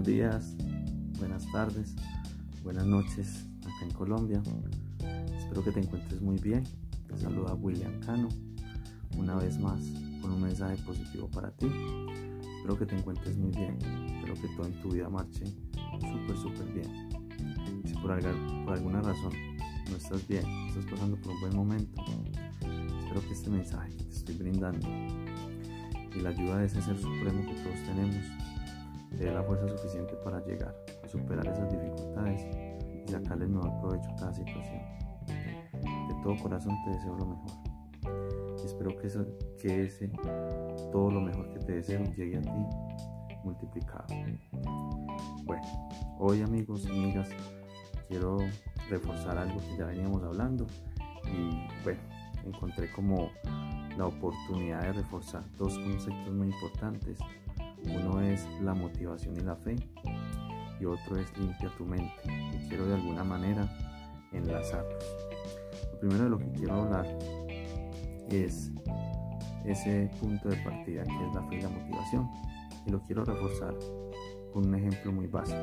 Buenos días, buenas tardes, buenas noches acá en Colombia. Espero que te encuentres muy bien. Te saluda William Cano una vez más con un mensaje positivo para ti. Espero que te encuentres muy bien. Espero que todo en tu vida marche súper, súper bien. Si por, por alguna razón no estás bien, estás pasando por un buen momento, espero que este mensaje que te estoy brindando y la ayuda de ese ser supremo que todos tenemos te dé la fuerza suficiente para llegar superar esas dificultades y sacarle el mejor provecho a cada situación. De todo corazón te deseo lo mejor. Espero que, eso, que ese, todo lo mejor que te deseo llegue a ti multiplicado. Bueno, hoy amigos y amigas, quiero reforzar algo que ya veníamos hablando y bueno, encontré como la oportunidad de reforzar dos conceptos muy importantes uno es la motivación y la fe y otro es limpia tu mente. Y quiero de alguna manera enlazarlos. Lo primero de lo que quiero hablar es ese punto de partida que es la fe y la motivación. Y lo quiero reforzar con un ejemplo muy básico.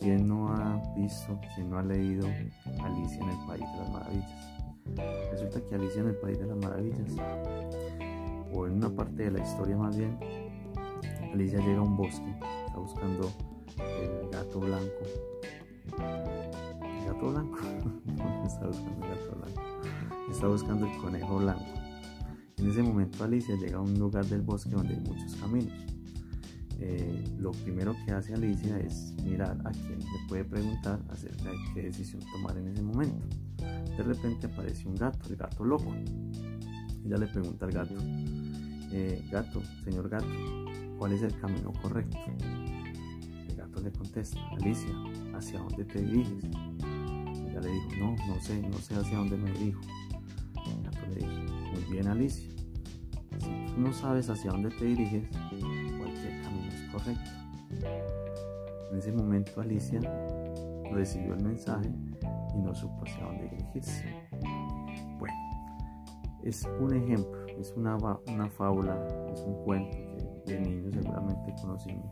¿Quién no ha visto, quién no ha leído Alicia en el País de las Maravillas? Resulta que Alicia en el País de las Maravillas, o en una parte de la historia más bien, Alicia llega a un bosque, está buscando el gato blanco. ¿El gato blanco? está buscando el gato blanco. Está buscando el conejo blanco. En ese momento Alicia llega a un lugar del bosque donde hay muchos caminos. Eh, lo primero que hace Alicia es mirar a quien le puede preguntar acerca de qué decisión tomar en ese momento. De repente aparece un gato, el gato loco. Ella le pregunta al gato, eh, gato, señor gato, ¿Cuál es el camino correcto? El gato le contesta, Alicia, ¿hacia dónde te diriges? Ella le dijo, no, no sé, no sé hacia dónde me dirijo. El gato le dijo, muy bien Alicia, si tú no sabes hacia dónde te diriges, cualquier camino es correcto. En ese momento Alicia recibió el mensaje y no supo hacia dónde dirigirse. Bueno, es un ejemplo, es una, una fábula, es un cuento de niños seguramente conocimos,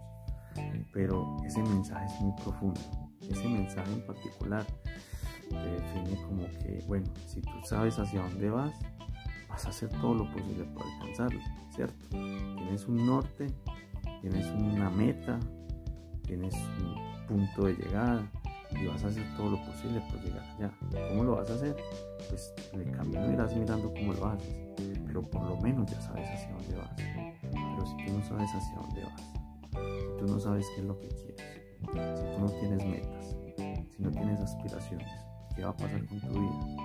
pero ese mensaje es muy profundo. Ese mensaje en particular te define como que, bueno, si tú sabes hacia dónde vas, vas a hacer todo lo posible por alcanzarlo, ¿cierto? Tienes un norte, tienes una meta, tienes un punto de llegada y vas a hacer todo lo posible por llegar allá. ¿Cómo lo vas a hacer? Pues en el camino irás mirando cómo lo haces, pero por lo menos ya sabes hacia dónde vas si tú no sabes hacia dónde vas, si tú no sabes qué es lo que quieres, si tú no tienes metas, si no tienes aspiraciones, ¿qué va a pasar con tu vida?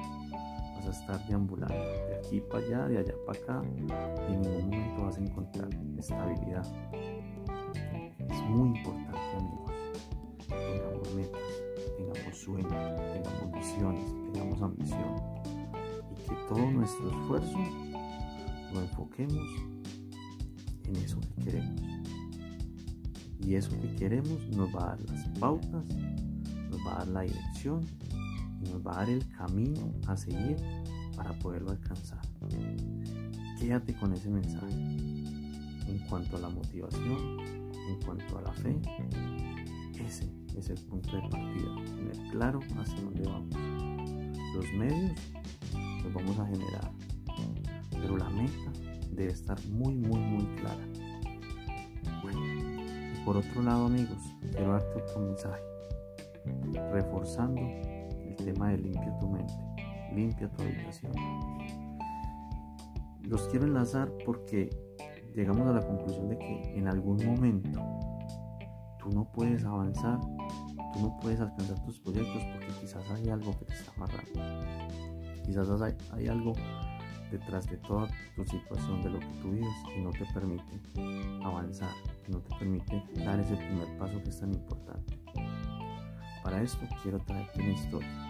Vas a estar deambulando de aquí para allá, de allá para acá, y en ningún momento vas a encontrar estabilidad. Es muy importante, amigos, tengamos metas, tengamos sueños, tengamos visiones, tengamos ambición, y que todo nuestro esfuerzo lo enfoquemos en eso que queremos. Y eso que queremos nos va a dar las pautas, nos va a dar la dirección y nos va a dar el camino a seguir para poderlo alcanzar. Quédate con ese mensaje. En cuanto a la motivación, en cuanto a la fe, ese es el punto de partida. Tener claro hacia dónde vamos. Los medios los vamos a generar, pero la meta debe estar muy, muy, muy clara. Bueno, y por otro lado, amigos, quiero darte otro mensaje, reforzando el tema de limpia tu mente, limpia tu habitación. Los quiero enlazar porque llegamos a la conclusión de que en algún momento tú no puedes avanzar, tú no puedes alcanzar tus proyectos porque quizás hay algo que te está amarrando. Quizás hay, algo detrás de toda tu situación, de lo que tú vives, y no te permite avanzar, no te permite dar ese primer paso que es tan importante. Para esto quiero traerte una historia.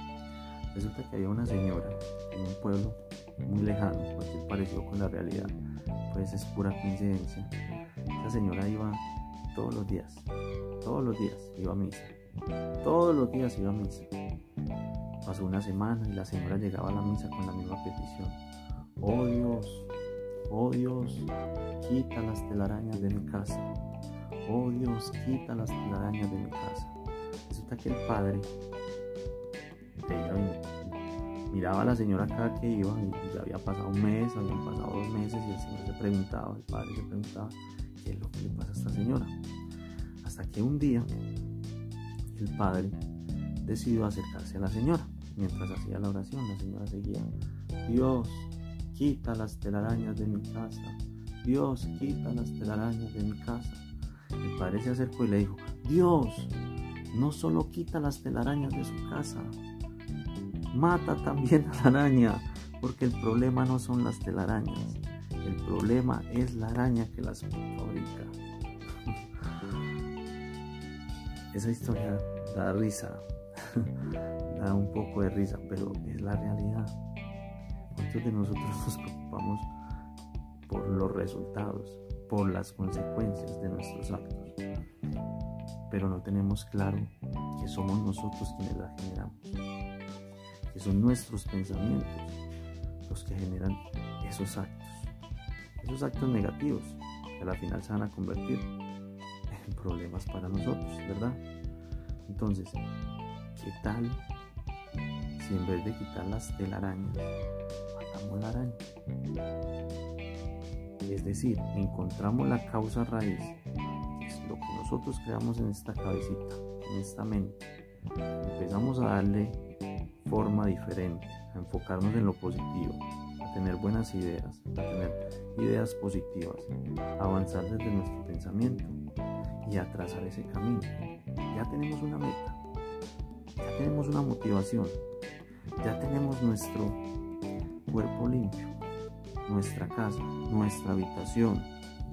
Resulta que había una señora en un pueblo muy lejano, cualquier parecido con la realidad, pues es pura coincidencia. Esa señora iba todos los días, todos los días iba a misa, todos los días iba a misa. Pasó una semana y la señora llegaba a la misa con la misma petición Oh Dios, oh Dios, quita las telarañas de mi casa. oh Dios, quita las telarañas de mi casa. Resulta que el padre miraba a la señora cada que iba y ya había pasado un mes, habían pasado dos meses y el señor se preguntaba, el padre se preguntaba, ¿qué es lo que le pasa a esta señora? Hasta que un día el padre decidió acercarse a la señora. Mientras hacía la oración, la señora seguía, Dios, quita las telarañas de mi casa. Dios, quita las telarañas de mi casa. El padre se acercó y le dijo, Dios, no solo quita las telarañas de su casa, mata también a la araña, porque el problema no son las telarañas, el problema es la araña que las fabrica. Esa historia da risa, da un poco de risa, pero es la realidad. Muchos de nosotros nos preocupamos por los resultados, por las consecuencias de nuestros actos, pero no tenemos claro que somos nosotros quienes las generamos que son nuestros pensamientos los que generan esos actos, esos actos negativos que al final se van a convertir en problemas para nosotros, ¿verdad? Entonces, ¿qué tal si en vez de quitar las telarañas, matamos la araña? Es decir, encontramos la causa raíz, que es lo que nosotros creamos en esta cabecita, en esta mente. Empezamos a darle forma diferente, a enfocarnos en lo positivo, a tener buenas ideas, tener ideas positivas, avanzar desde nuestro pensamiento y a trazar ese camino. Ya tenemos una meta, ya tenemos una motivación, ya tenemos nuestro cuerpo limpio, nuestra casa, nuestra habitación,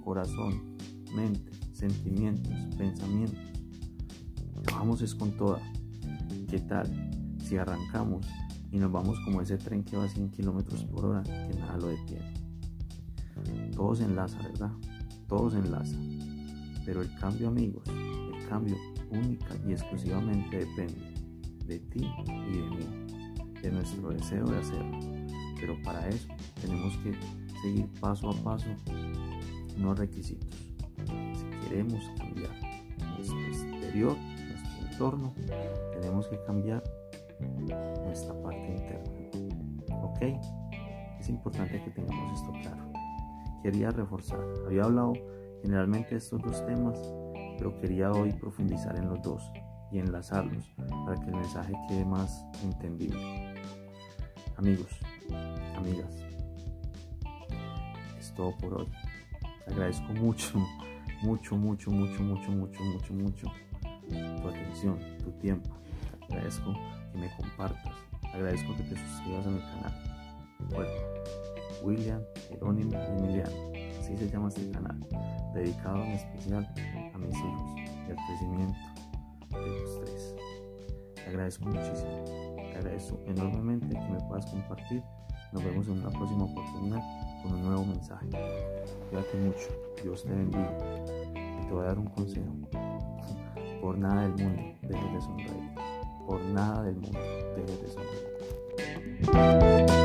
corazón, mente, sentimientos, pensamientos. Vamos es con toda. ¿Qué tal? si arrancamos y nos vamos como ese tren que va a 100 kilómetros por hora, que nada lo detiene. Todo se enlaza, ¿verdad? Todo se enlaza. Pero el cambio, amigos, el cambio única y exclusivamente depende de ti y de mí, de nuestro deseo de hacerlo. Pero para eso tenemos que seguir paso a paso unos requisitos. Si queremos cambiar nuestro exterior, nuestro entorno, tenemos que cambiar nuestra parte interna. ¿Ok? Es importante que tengamos esto claro. Quería reforzar. Había hablado generalmente de estos dos temas, pero quería hoy profundizar en los dos y enlazarlos para que el mensaje quede más entendible. Amigos, amigas, es todo por hoy. Te agradezco mucho, mucho, mucho, mucho, mucho, mucho, mucho, mucho tu atención, tu tiempo. Te agradezco que me compartas. Agradezco que te suscribas a mi canal. William Jerónimo Emiliano, así se llama este canal, dedicado en especial a mis hijos y al crecimiento de los tres. Te agradezco muchísimo, te agradezco enormemente que me puedas compartir. Nos vemos en una próxima oportunidad con un nuevo mensaje. Cuídate mucho, Dios te bendiga. Y te voy a dar un consejo. Por nada del mundo dejes de sonreír por nada del mundo dejes de sonreír.